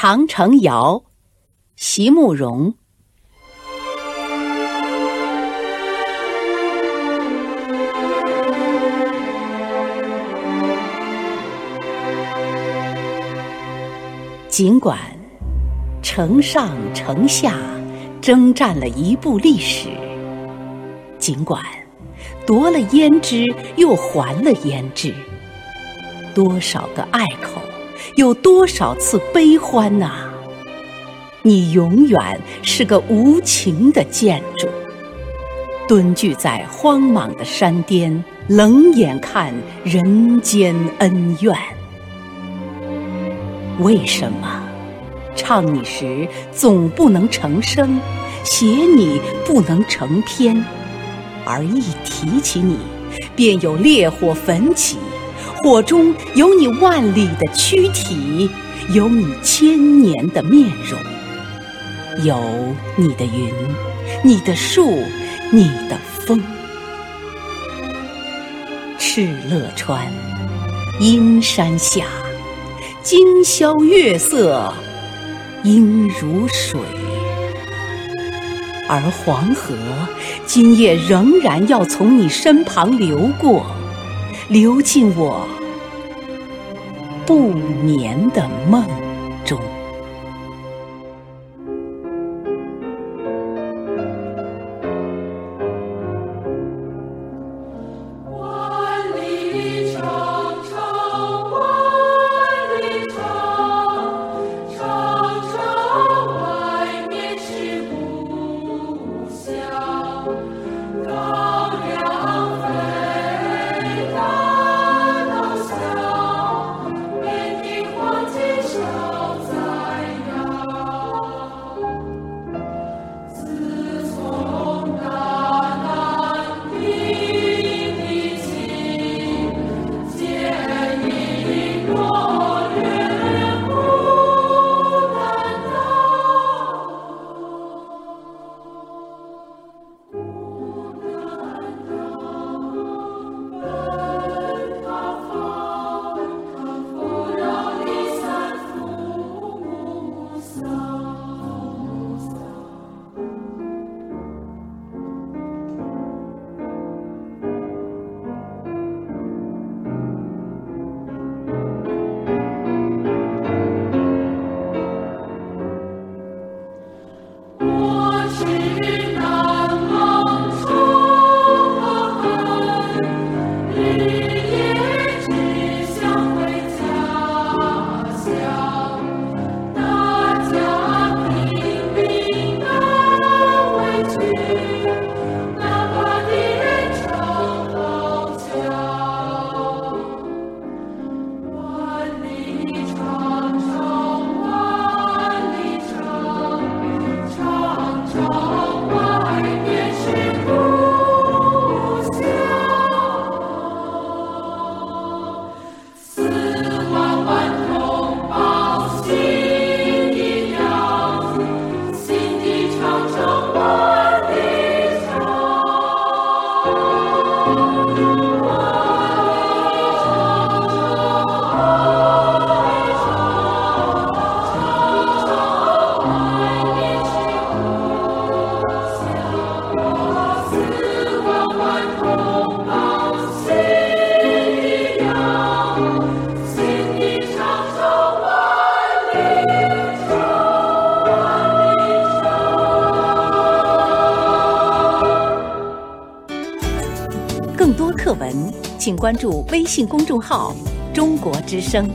长城谣》，席慕容。尽管城上城下征战了一部历史，尽管夺了胭脂又还了胭脂，多少个隘口，有多少次悲欢呐！你永远是个无情的建筑，蹲踞在荒莽的山巅，冷眼看人间恩怨。为什么唱你时总不能成声，写你不能成篇，而一提起你，便有烈火焚起，火中有你万里的躯体，有你千年的面容，有你的云，你的树，你的风。敕勒川，阴山下。今宵月色应如水，而黄河今夜仍然要从你身旁流过，流进我不眠的梦。Música 课文，请关注微信公众号“中国之声”。